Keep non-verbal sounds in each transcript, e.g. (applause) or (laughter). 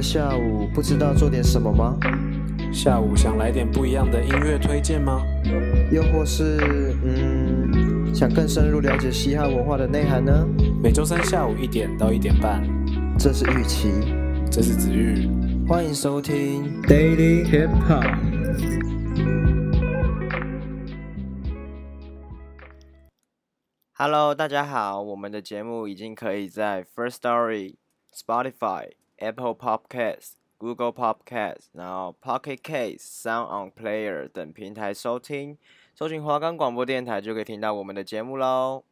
的下午，不知道做点什么吗？下午想来点不一样的音乐推荐吗？又或是，嗯，想更深入了解嘻哈文化的内涵呢？每周三下午一点到一点半，这是玉琪，这是子玉，欢迎收听 Daily Hip Hop。Hello，大家好，我们的节目已经可以在 First Story、Spotify。Apple Podcast、Google Podcast，然后 Pocket Cast、Sound On Player 等平台收听，搜寻华冈广播电台就可以听到我们的节目喽。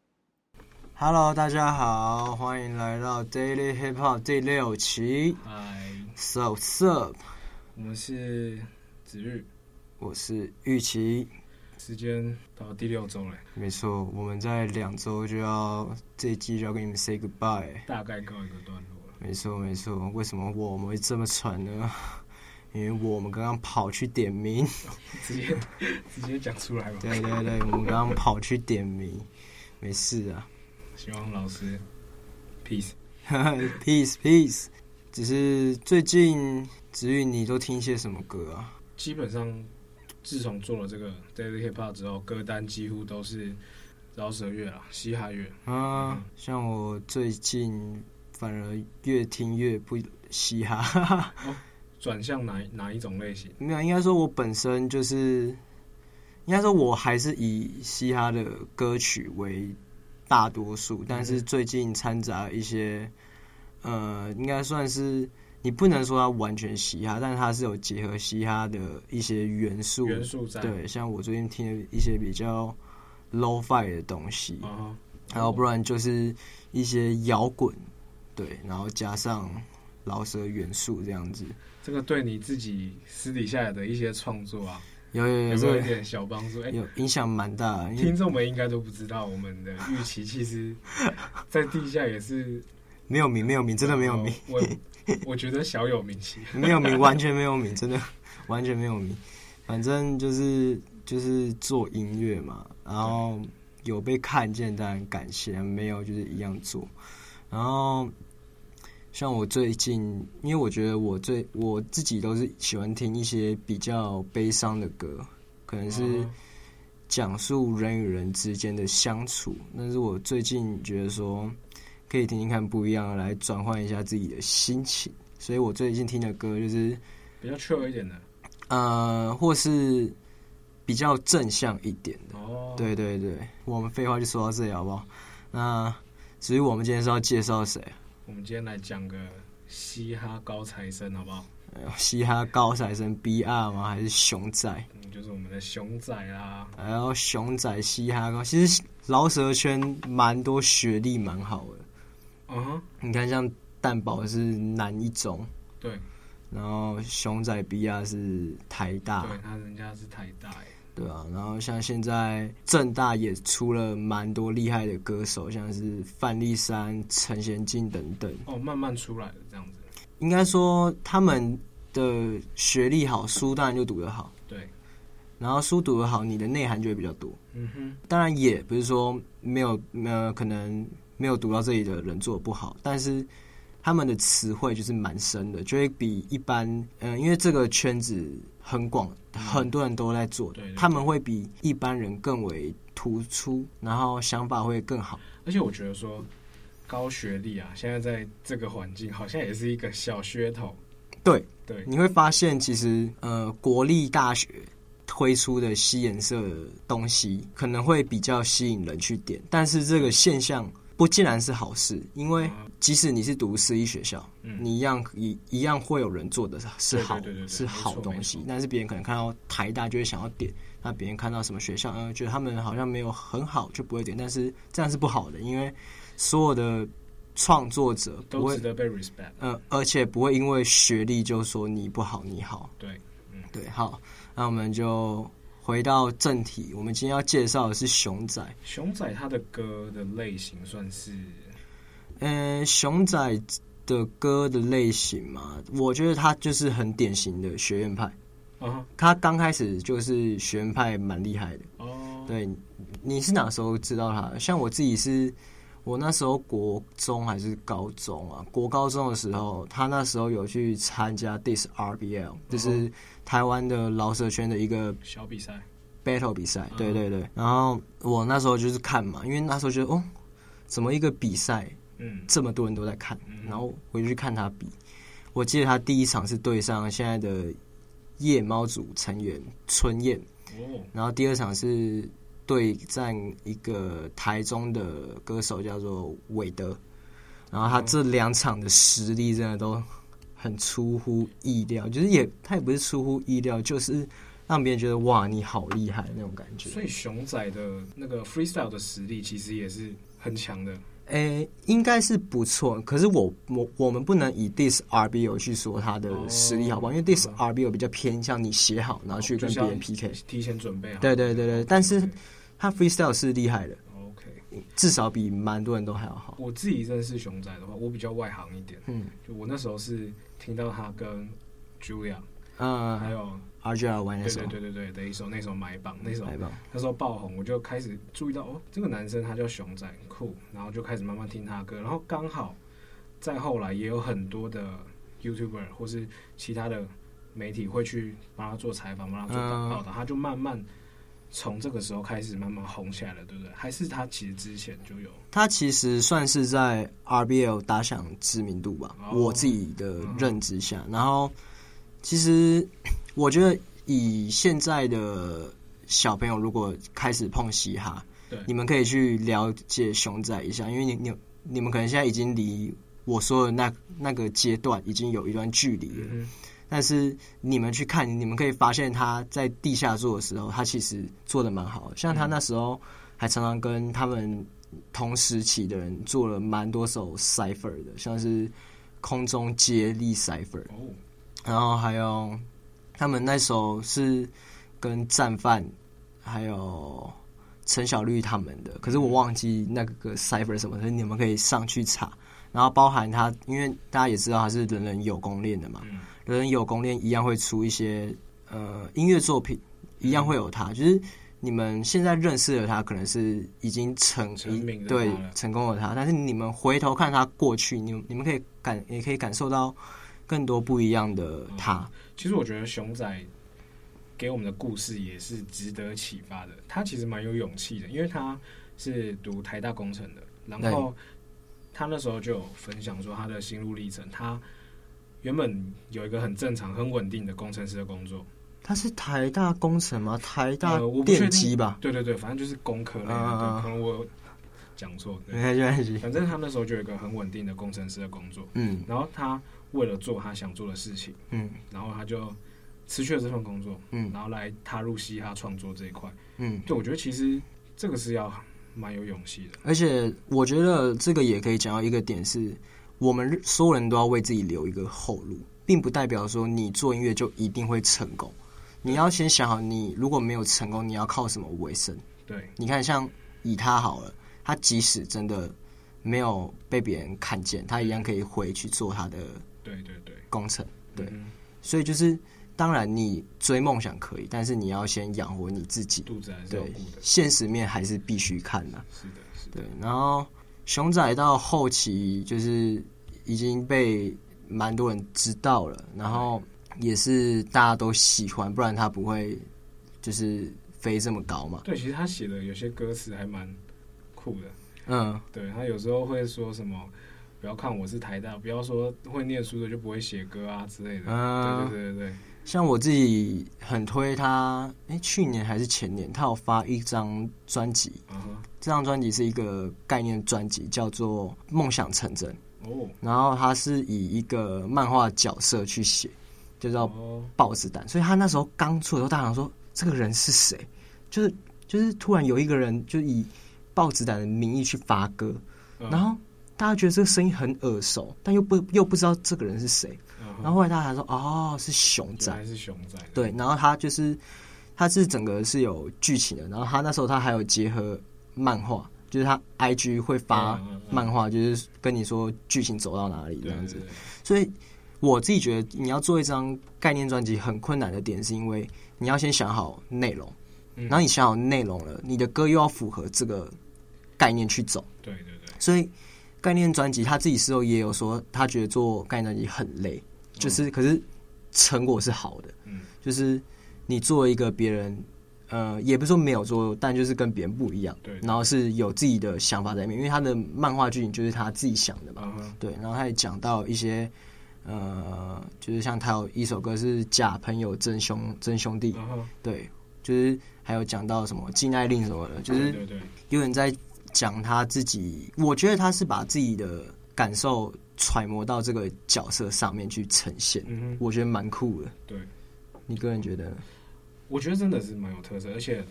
Hello，大家好，欢迎来到 Daily Hip Hop 第六期。Hi，So up？我们是子玉，我是玉琪。时间到第六周了。没错，我们在两周就要这一季就要跟你们 say goodbye，大概告一个段落。没错没错，为什么我们会这么蠢呢？(laughs) 因为我们刚刚跑去点名，(laughs) 直接直接讲出来嘛。对对对，我们刚刚跑去点名，没事啊。希望老师，peace，peace (laughs) peace, peace。只是最近子玉你都听些什么歌啊？基本上，自从做了这个 Daily Hip Hop 之后，歌单几乎都是饶舌乐啊，嘻哈乐啊。嗯、像我最近。反而越听越不嘻哈，转、哦、向哪哪一种类型？没有，应该说我本身就是，应该说我还是以嘻哈的歌曲为大多数，但是最近掺杂一些，呃，应该算是你不能说它完全嘻哈，但是它是有结合嘻哈的一些元素。元素在。对，像我最近听的一些比较 low-fi 的东西，啊、然后不然就是一些摇滚。对，然后加上饶舌元素这样子，这个对你自己私底下的一些创作啊，有有有，有没有一点小帮助？有影响蛮大。听众们应该都不知道，我们的玉琪其实，在地下也是 (laughs) 没有名，没有名，真的没有名。我我觉得小有名气，(laughs) 没有名，完全没有名，真的完全没有名。反正就是就是做音乐嘛，然后有被看见，当然感谢；没有就是一样做，然后。像我最近，因为我觉得我最我自己都是喜欢听一些比较悲伤的歌，可能是讲述人与人之间的相处。但是我最近觉得说，可以听听看不一样的，来转换一下自己的心情。所以我最近听的歌就是比较 chill 一点的，呃，或是比较正向一点的。哦，对对对，我们废话就说到这里好不好？那至于我们今天是要介绍谁？我们今天来讲个嘻哈高材生，好不好？嘻哈高材生 BR 吗？还是熊仔？嗯，就是我们的熊仔啦。然后熊仔嘻哈高，其实饶舌圈蛮多学历蛮好的。嗯哼，你看像蛋堡是南一中，对。然后熊仔 BR 是台大，对，他人家是台大。对啊，然后像现在正大也出了蛮多厉害的歌手，像是范丽山、陈贤静等等。哦，慢慢出来的这样子。应该说他们的学历好，书当然就读得好。对。然后书读得好，你的内涵就会比较多。嗯哼。当然也不是说没有呃，可能没有读到这里的人做的不好，但是他们的词汇就是蛮深的，就会比一般嗯、呃，因为这个圈子很广。很多人都在做，他们会比一般人更为突出，然后想法会更好。而且我觉得说，高学历啊，现在在这个环境好像也是一个小噱头。对对，你会发现其实呃，国立大学推出的吸颜色的东西可能会比较吸引人去点，但是这个现象。不尽然是好事，因为即使你是读私立学校，嗯、你一样一一样会有人做的是好，是好东西。但是别人可能看到台大就会想要点，那别人看到什么学校，嗯，觉得他们好像没有很好，就不会点。但是这样是不好的，因为所有的创作者不会都值得被 respect。呃，而且不会因为学历就说你不好，你好。对，嗯，对，好，那我们就回到正题。我们今天要介绍的是熊仔。熊仔他的歌的类型算是，嗯、呃，熊仔的歌的类型嘛，我觉得他就是很典型的学院派。啊、uh-huh. 他刚开始就是学院派，蛮厉害的。哦、uh-huh.，对，你是哪时候知道他？像我自己是。我那时候国中还是高中啊？国高中的时候，他那时候有去参加 This RBL，就是台湾的饶舌圈的一个小比赛，battle 比赛。对对对。然后我那时候就是看嘛，因为那时候觉得哦，怎么一个比赛，嗯，这么多人都在看，然后回去看他比。我记得他第一场是对上现在的夜猫组成员春燕，然后第二场是。对战一个台中的歌手叫做韦德，然后他这两场的实力真的都很出乎意料，就是也他也不是出乎意料，就是让别人觉得哇，你好厉害那种感觉。所以熊仔的那个 freestyle 的实力其实也是很强的。诶，应该是不错，可是我我我们不能以 This RBO 去说他的实力好不好？因为 This RBO 比较偏向你写好，然后去跟别人 PK，提前准备好。对对对对，但是。他 freestyle 是厉害的，OK，至少比蛮多人都还要好。我自己认识熊仔的话，我比较外行一点，嗯，就我那时候是听到他跟 Julia，嗯，还有对对对对的一首那首买榜那首，那时候爆红，我就开始注意到哦，这个男生他叫熊仔，酷，然后就开始慢慢听他的歌，然后刚好再后来也有很多的 YouTuber 或是其他的媒体会去帮他做采访，帮他做报道，他就慢慢。从这个时候开始慢慢红起来了，对不对？还是他其实之前就有？他其实算是在 RBL 打响知名度吧，哦、我自己的认知下。嗯、然后，其实我觉得以现在的小朋友，如果开始碰嘻哈，对，你们可以去了解熊仔一下，因为你你你们可能现在已经离我说的那那个阶段已经有一段距离了。嗯但是你们去看，你们可以发现他在地下做的时候，他其实做的蛮好的。像他那时候还常常跟他们同时期的人做了蛮多首 cipher 的，像是空中接力 cipher，然后还有他们那首是跟战犯还有陈小绿他们的，可是我忘记那个 cipher 什么，所以你们可以上去查。然后包含他，因为大家也知道他是人人有功练的嘛。人人有功练一样会出一些呃音乐作品，一样会有他。就是你们现在认识的他，可能是已经成对成功的他，但是你们回头看他过去，你你们可以感也可以感受到更多不一样的他。嗯，其实我觉得熊仔给我们的故事也是值得启发的。他其实蛮有勇气的，因为他是读台大工程的，然后他那时候就有分享说他的心路历程，他。原本有一个很正常、很稳定的工程师的工作。他是台大工程吗？台大电机吧、呃？对对对，反正就是工科类的。啊、可能我讲错。没关系。反正他那时候就有一个很稳定的工程师的工作。嗯。然后他为了做他想做的事情，嗯，然后他就辞去了这份工作，嗯，然后来踏入嘻哈创作这一块，嗯，对，我觉得其实这个是要蛮有勇气的。而且我觉得这个也可以讲到一个点是。我们所有人都要为自己留一个后路，并不代表说你做音乐就一定会成功。你要先想好，你如果没有成功，你要靠什么为生？对，你看，像以他好了，他即使真的没有被别人看见，他一样可以回去做他的对对对工程。对，所以就是当然你追梦想可以，但是你要先养活你自己。肚子还是要顾的。对，现实面还是必须看的。是的，是的。对，然后。熊仔到后期就是已经被蛮多人知道了，然后也是大家都喜欢，不然他不会就是飞这么高嘛。对，其实他写的有些歌词还蛮酷的。嗯，对，他有时候会说什么“不要看我是台大”，不要说会念书的就不会写歌啊之类的。嗯，对对对对。像我自己很推他，哎、欸，去年还是前年，他有发一张专辑。Uh. 这张专辑是一个概念专辑，叫做《梦想成真》。哦、oh.。然后他是以一个漫画角色去写，就叫豹子胆。Oh. 所以他那时候刚出的时候，大家想说这个人是谁？就是就是突然有一个人就以豹子胆的名义去发歌，uh. 然后大家觉得这个声音很耳熟，但又不又不知道这个人是谁。Uh-huh. 然后后来他还说：“哦，是熊仔，还是熊仔。”对，然后他就是他是整个是有剧情的。然后他那时候他还有结合漫画，就是他 IG 会发漫画，就是跟你说剧情走到哪里这样子。所以我自己觉得，你要做一张概念专辑很困难的点，是因为你要先想好内容，然后你想好内容了，你的歌又要符合这个概念去走。对对对。所以概念专辑他自己事后也有说，他觉得做概念专辑很累。就是，可是成果是好的。嗯，就是你做一个别人，呃，也不是说没有做，但就是跟别人不一样。对。然后是有自己的想法在里面，因为他的漫画剧情就是他自己想的嘛。对。然后他也讲到一些，呃，就是像他有一首歌是假朋友真兄真兄弟。对。就是还有讲到什么禁爱令什么的，就是有人在讲他自己。我觉得他是把自己的感受。揣摩到这个角色上面去呈现，嗯，我觉得蛮酷的。对，你个人觉得？我觉得真的是蛮有特色，而且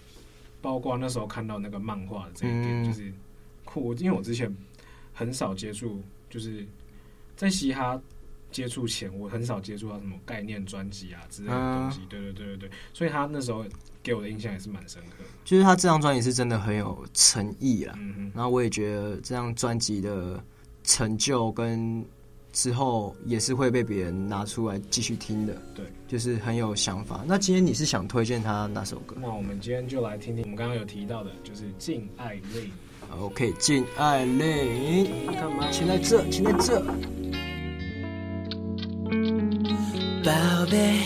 包括那时候看到那个漫画的这一点，就是酷。因为我之前很少接触，就是在嘻哈接触前，我很少接触到什么概念专辑啊之类的东西。对对对对对，所以他那时候给我的印象也是蛮深刻的。就是他这张专辑是真的很有诚意啦。嗯，然后我也觉得这张专辑的。成就跟之后也是会被别人拿出来继续听的，对，就是很有想法。那今天你是想推荐他哪首歌？那我们今天就来听听我们刚刚有提到的，就是《敬爱令》。OK，《敬爱令》，干嘛？请在这，请在这。宝贝，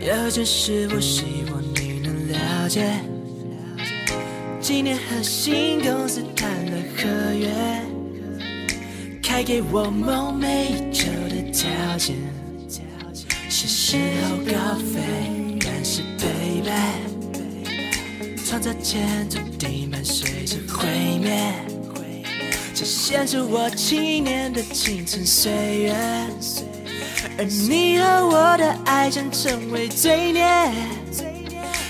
有件事我希望你能了解。今年和新公司谈了合约。开给我梦寐以求的条件，是时候高飞，但是 baby，创造前途地板随着毁灭，呈现出我七年的青春岁月，而你和我的爱将成为罪孽，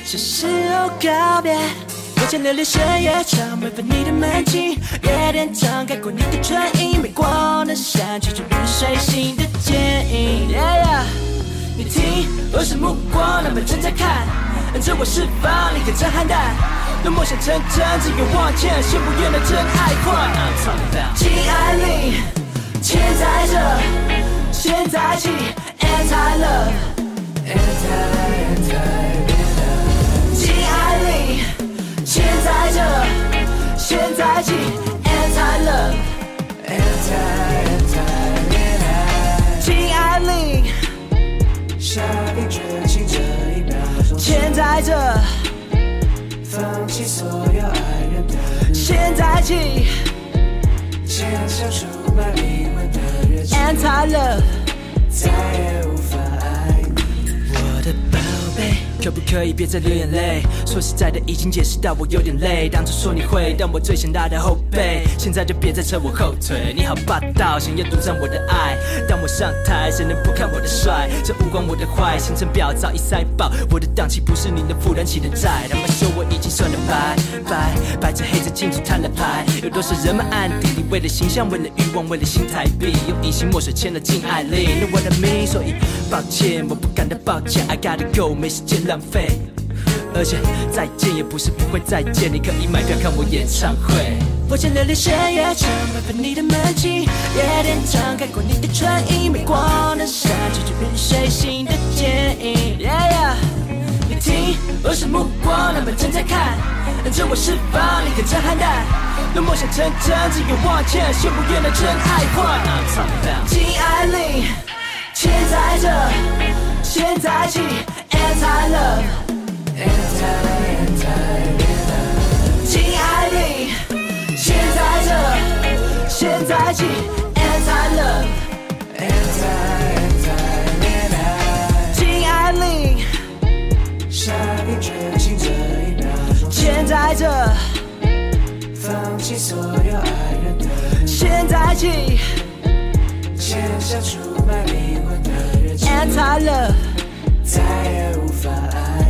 是时候告别。我将流连深夜场，违反你的门禁。夜店敞开过你的唇印，没光的闪去，就如水星的剪影。Yeah, yeah. 你听，我是目光，那么正在看，着我释放一颗震撼弹。当梦想成真，只愿往前，先不愿的真爱换。禁爱令，现在这，现在起，Anti love，Anti Anti。现在这，现在起，Anti love，Anti，Anti 恋爱，禁爱令，下定决心这一秒钟，现在这，放弃所有爱人的，现在起，签下出卖灵魂，Anti love，再可不可以别再流眼泪？说实在的，已经解释到我有点累。当初说你会当我最强大的后背，现在就别再扯我后腿。你好霸道，想要独占我的爱。当我上台，谁能不看我的帅？这无关我的坏，行程表早已塞爆。我的档期不是你能负担起的债。他们说我已经算了白白，白纸黑字清楚摊了牌。有多少人们暗地里为了形象，为了欲望，为了新台币，用隐形墨水签了禁爱令。No what I mean，所以抱歉，我不感到抱歉。I gotta go，没时间。浪费，而且再见也不是不会再见，你可以买票看我演唱会。我将流连深夜场，违反你的门禁，夜店敞开过你的唇印，没光的闪去，就如水星的剪影。Yeah yeah，你听，我是目光，那么正在看，着我释放你的震撼弹。若梦想成真，只愿往前，先不愿的真爱换。禁爱令，现在这，现在起。爱了，爱。亲爱的，现在这，现在起，爱了，爱爱爱。爱，下定决心这一秒，现在，放弃所有爱的，现在起，签下出卖灵魂的约定。爱了，再也无法爱。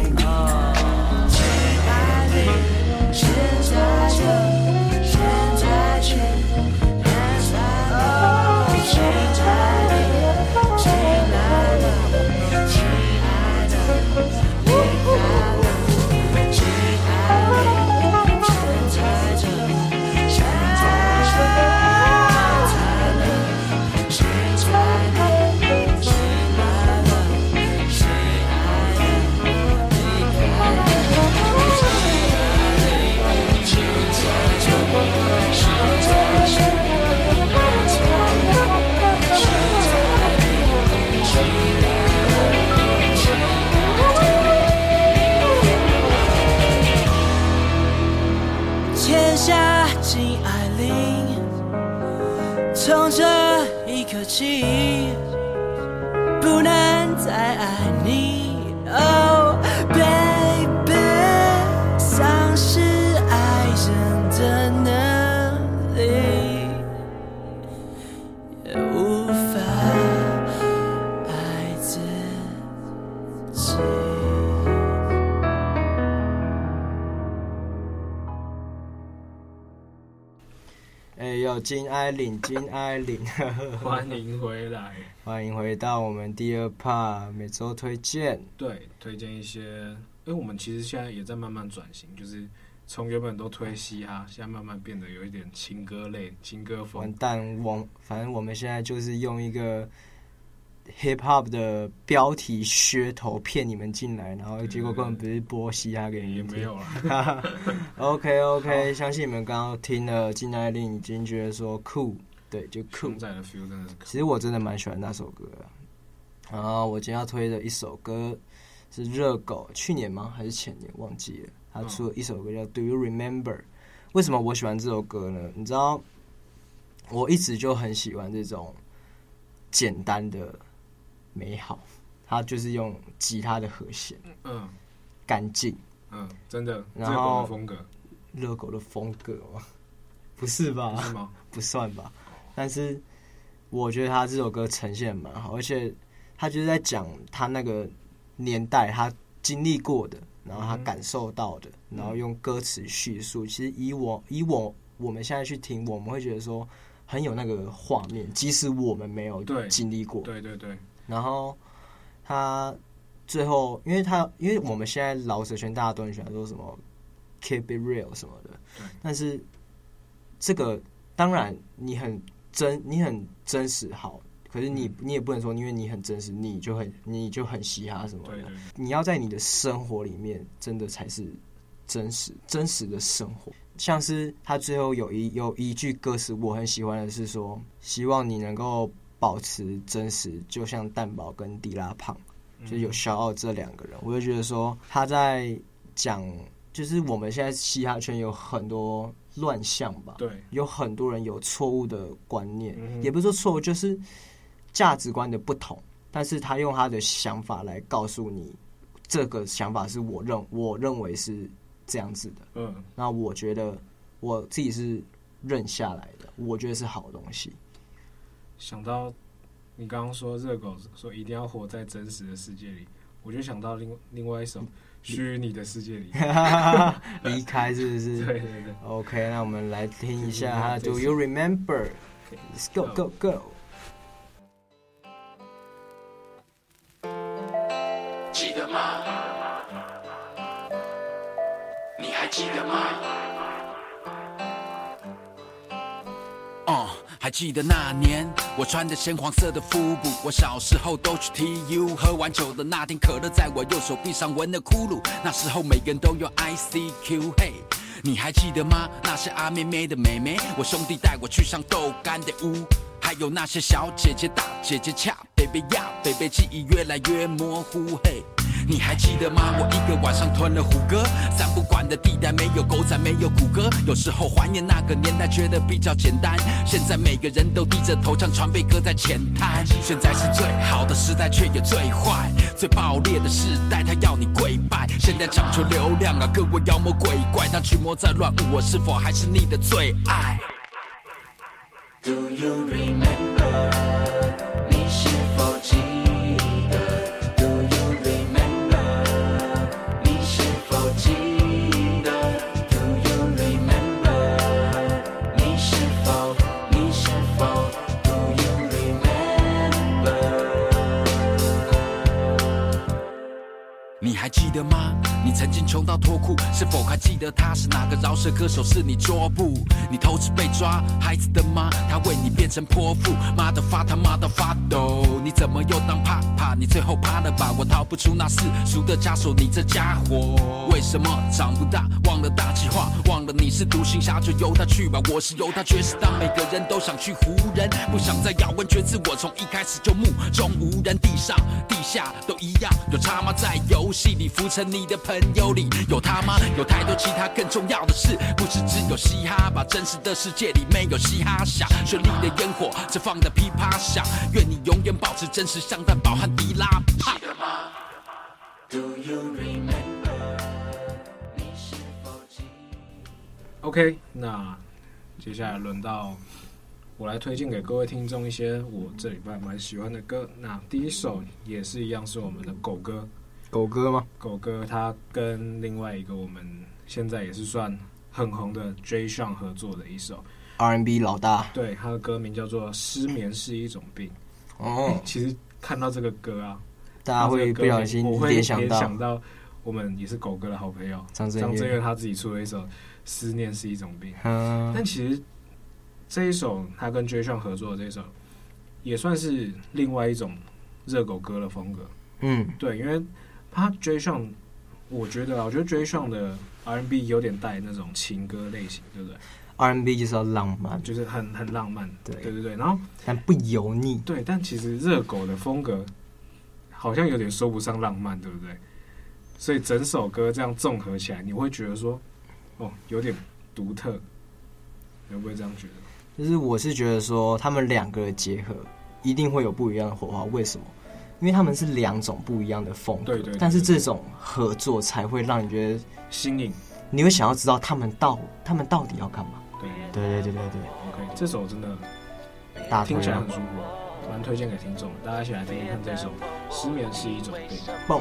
哎呦，金艾玲，金艾玲，(laughs) 欢迎回来，欢迎回到我们第二 part 每周推荐。对，推荐一些，因为我们其实现在也在慢慢转型，就是从原本都推嘻哈，现在慢慢变得有一点情歌类、情歌风。完蛋，我反正我们现在就是用一个。Hip hop 的标题噱头骗你们进来，然后结果根本不是播嘻哈给你们听。也没有了。(laughs) OK OK，相信你们刚刚听了金爱令已经觉得说酷，对，就酷。在的 feel 真的是。其实我真的蛮喜欢那首歌的。然后我今天要推的一首歌是热狗，去年吗？还是前年？忘记了。他出了一首歌叫《Do You Remember》。为什么我喜欢这首歌呢？你知道，我一直就很喜欢这种简单的。美好，他就是用吉他的和弦，嗯，干净，嗯，真的，然后风格，热狗的风格吗？不是吧？不是吗？(laughs) 不算吧。但是我觉得他这首歌呈现蛮好，而且他就是在讲他那个年代他经历过的，然后他感受到的，嗯、然后用歌词叙述。其实以我以我我们现在去听，我们会觉得说很有那个画面，即使我们没有经历过，对对对。然后他最后，因为他因为我们现在老舌圈大家都很喜欢说什么 “keep it real” 什么的，但是这个当然你很真，你很真实好，可是你你也不能说因为你很真实，你就很你就很嘻哈什么的。你要在你的生活里面，真的才是真实真实的生活。像是他最后有一有一句歌词我很喜欢的是说，希望你能够。保持真实，就像蛋堡跟迪拉胖，就有 shout out 这两个人，我就觉得说他在讲，就是我们现在嘻哈圈有很多乱象吧，对，有很多人有错误的观念，嗯、也不是说错误，就是价值观的不同，但是他用他的想法来告诉你，这个想法是我认我认为是这样子的，嗯，那我觉得我自己是认下来的，我觉得是好东西。想到你刚刚说热狗说一定要活在真实的世界里，我就想到另另外一首虚拟的世界里 (laughs) 离开是不是？(laughs) 对对对。OK，那我们来听一下哈，Do you remember？Let's go go go。记得吗？你还记得吗？还记得那年，我穿着鲜黄色的复古。我小时候都去 TU，喝完酒的那天，可乐在我右手臂上纹了窟窿。那时候每个人都有 ICQ，嘿，你还记得吗？那些阿妹妹的妹妹，我兄弟带我去上豆干的屋，还有那些小姐姐、大姐姐恰，baby 呀，baby 记忆越来越模糊，嘿。你还记得吗？我一个晚上吞了虎哥，三不管的地带没有狗仔，没有谷歌。有时候怀念那个年代，觉得比较简单。现在每个人都低着头，唱船被搁在浅滩。现在是最好的时代，却也最坏、最爆裂的时代。他要你跪拜。现在讲求流量啊，各位妖魔鬼怪。当群魔在乱舞，我是否还是你的最爱？Do you remember? 是否还记得他是哪个饶舌歌手？是你桌布？你偷吃被抓，孩子的妈，他为你变成泼妇，妈的发他妈的发抖，你怎么又当怕怕？你最后怕了吧？我逃不出那世俗的枷锁，你这家伙为什么长不大？忘了大计划，忘了你是独行侠，就由他去吧。我是犹他，绝世，当每个人都想去湖人，不想再咬文嚼字。我从一开始就目中无人，地上地下都一样，有他妈？在游戏。里浮沉，你的朋友里有他妈？有太多其他更重要的事，不是只有嘻哈。把真实的世界里没有嘻哈响，绚丽的烟火只放的噼啪响。愿你永远保持真实，像蛋堡和迪拉。记得吗？Do you remember？你是否记？OK，那接下来轮到。我来推荐给各位听众一些我这礼拜蛮喜欢的歌。那第一首也是一样，是我们的狗哥。狗哥吗？狗哥他跟另外一个我们现在也是算很红的 Jay Sean 合作的一首 R&B 老大。对，他的歌名叫做《失眠是一种病》。哦、欸，其实看到这个歌啊，大家会不小心联想到，想到我们也是狗哥的好朋友张震岳，他自己出了一首《思念是一种病》。嗯，但其实。这一首他跟 Jay Sean 合作的这一首，也算是另外一种热狗歌的风格。嗯，对，因为他 Jay Sean，我觉得啊，我觉得 Jay Sean 的 R&B 有点带那种情歌类型，对不对？R&B 就是要浪漫，就是很很浪漫。对对对对，然后但不油腻。对，但其实热狗的风格好像有点说不上浪漫，对不对？所以整首歌这样综合起来，你会觉得说，哦，有点独特，你会不会这样觉得？就是我是觉得说，他们两个的结合一定会有不一样的火花。为什么？因为他们是两种不一样的风格，对对但是这种合作才会让你觉得新颖，你会想要知道他们到他们到底要干嘛。对对对对对对。OK，这首真的大听起来很舒服。蛮推荐给听众，大家一起来听听看这首《失眠是一种病》。蹦。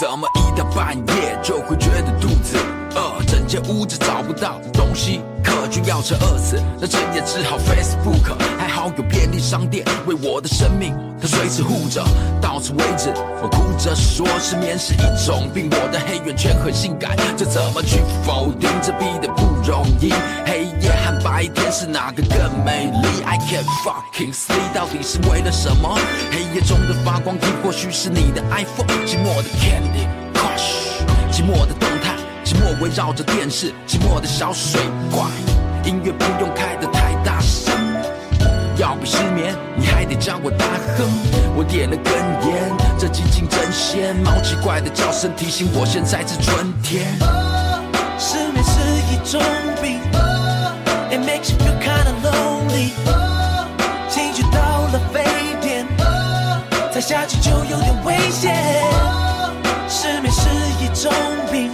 怎么一到半夜就会觉得肚子饿？整间屋子找不到东西，可就要吃饿死。那整夜只好 Facebook，还好有商店为我的生命，它随时护着。到此为止，我哭着说失眠是一种病。我的黑眼圈很性感，这怎么去否定？这逼的不容易。黑夜和白天是哪个更美丽？I can't fucking sleep，到底是为了什么？黑夜中的发光，体或许是你的 iPhone。寂寞的 Candy Crush，寂寞的动态，寂寞围绕着电视，寂寞的小水怪。音乐不用开的，要不失眠，你还得叫我大哼。我点了根烟，这寂静真鲜，猫奇怪的叫声提醒我现在是春天。哦失眠是一种病哦，It makes you feel kinda lonely。哦情绪到了沸点，哦再下去就有点危险。哦失眠是一种病，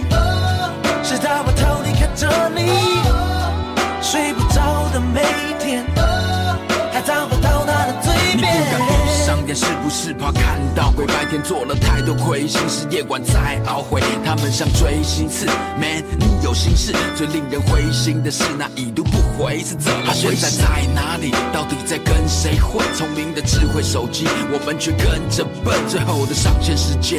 是不是怕看到鬼？白天做了太多亏心事，夜晚再懊悔。他们像锥心刺，Man，你有心事。最令人灰心的是那已读不回是怎么回事？他现在在哪里？到底在跟谁混？聪明的智慧手机，我们却跟着笨。最后的上线时间，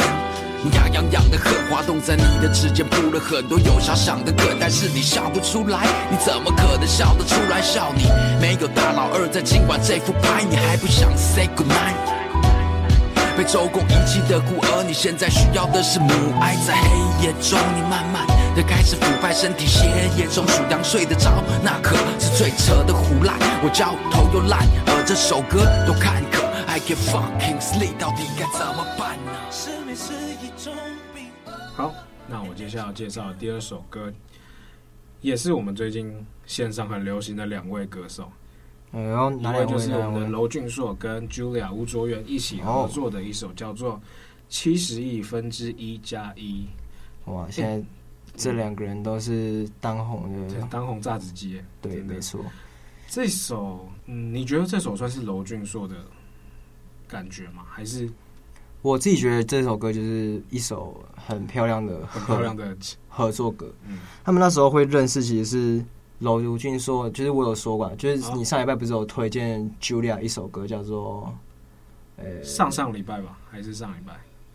你痒痒的很，滑动在你的指尖，铺了很多有遐想的梗，但是你笑不出来，你怎么可能笑得出来？笑你没有大老二在今晚这副牌，你还不想 say good night？被周公遗弃的孤儿，你现在需要的是母爱。在黑夜中，你慢慢的开始腐败，身体血液中数羊睡得着，那可是最扯的唬烂。我焦头又烂，而这首歌都坎坷。I can't fucking sleep，到底该怎么办呢？失眠是一种病。好，那我接下来要介绍的第二首歌，也是我们最近线上很流行的两位歌手。嗯，然后一位就是我们的娄俊硕跟 Julia 吴卓源一起合作的一首叫做《七十亿分之一加一》。哇，现在这两个人都是当红的，当红炸子鸡。对，没错。这首，嗯，你觉得这首算是娄俊硕的感觉吗？还是我自己觉得这首歌就是一首很漂亮的、很漂亮的合作歌。嗯，他们那时候会认识，其实是。娄峻硕，就是我有说过，就是你上礼拜不是有推荐 Julia 一首歌，叫做呃、欸、上上礼拜吧，还是上礼拜？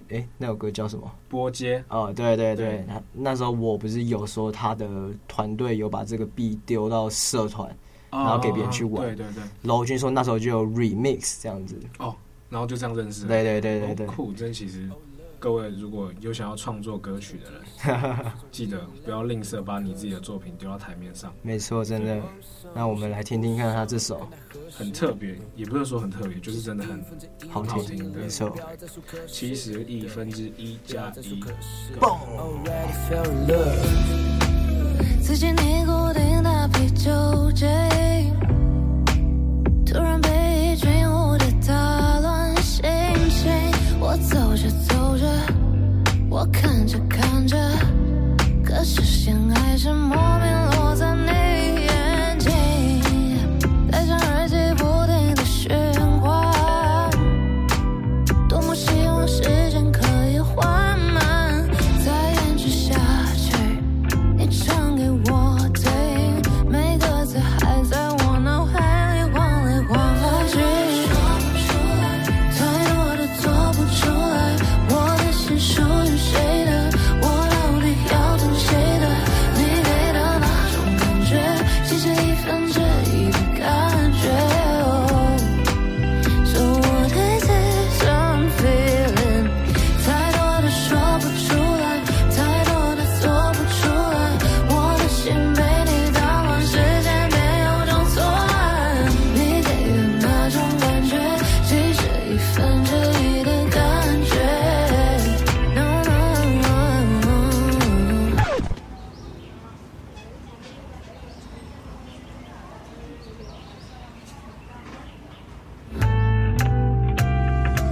哎、欸，那首歌叫什么？波街。哦，对对对，那那时候我不是有说他的团队有把这个 beat 丢到社团，哦，然后给别人去玩。对对对。娄峻硕那时候就有 remix 这样子。哦，然后就这样认识。对对对对对。酷，真其实各位如果有想要创作歌曲的人，(laughs) 记得不要吝啬把你自己的作品丢到台面上。没错，真的。那我们来听听看他这首，很特别，也不是说很特别，就是真的很好听，好听的。没错，七十亿分之一加一。自己尼古丁的啤酒节，突然被我看着看着，可视线还是模糊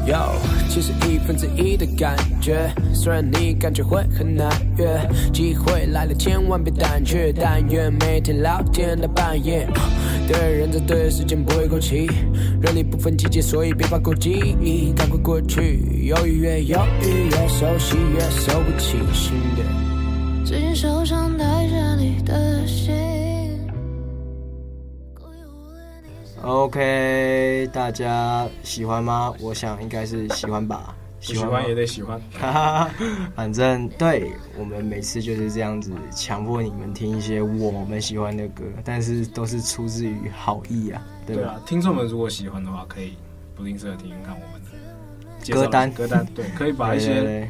有，其实一分之一的感觉，虽然你感觉会很难约，机会来了千万别胆怯，但愿每天聊天到半夜。对人在对的时间不会过期，热力不分季节，所以别怕孤寂，赶快过去，犹豫越犹豫越熟悉，越收不起心的。最近手上带着你的心。OK，大家喜欢吗？我想应该是喜欢吧。喜欢也得喜欢，(laughs) 反正对我们每次就是这样子强迫你们听一些我们喜欢的歌，但是都是出自于好意啊，对吧？对啊，听众们如果喜欢的话，可以不吝啬听听看我们的歌单，歌单对，可以把一些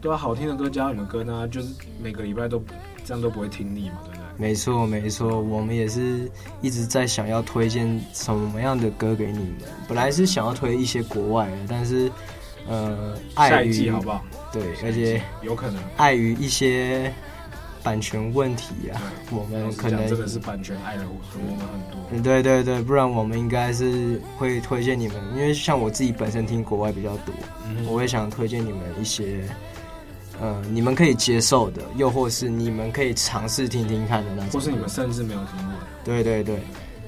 对，啊好听的歌加入你们歌单啊，就是每个礼拜都这样都不会听腻嘛，对？没错没错，我们也是一直在想要推荐什么样的歌给你们，本来是想要推一些国外的，但是。呃，碍于好不好？对，而且有可能碍于一些版权问题啊，我们可能真的是版权爱了我们很多。对对对，不然我们应该是会推荐你们，因为像我自己本身听国外比较多，嗯、我会想推荐你们一些，呃，你们可以接受的，又或是你们可以尝试听听看的那种，或是你们甚至没有听过的。对对对。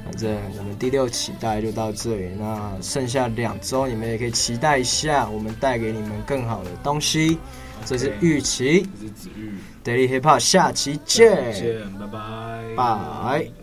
反正我们第六期大概就到这里，那剩下两周你们也可以期待一下，我们带给你们更好的东西。这是玉琪，这是子玉，Daily Hip Hop，下期见，见，拜拜，拜。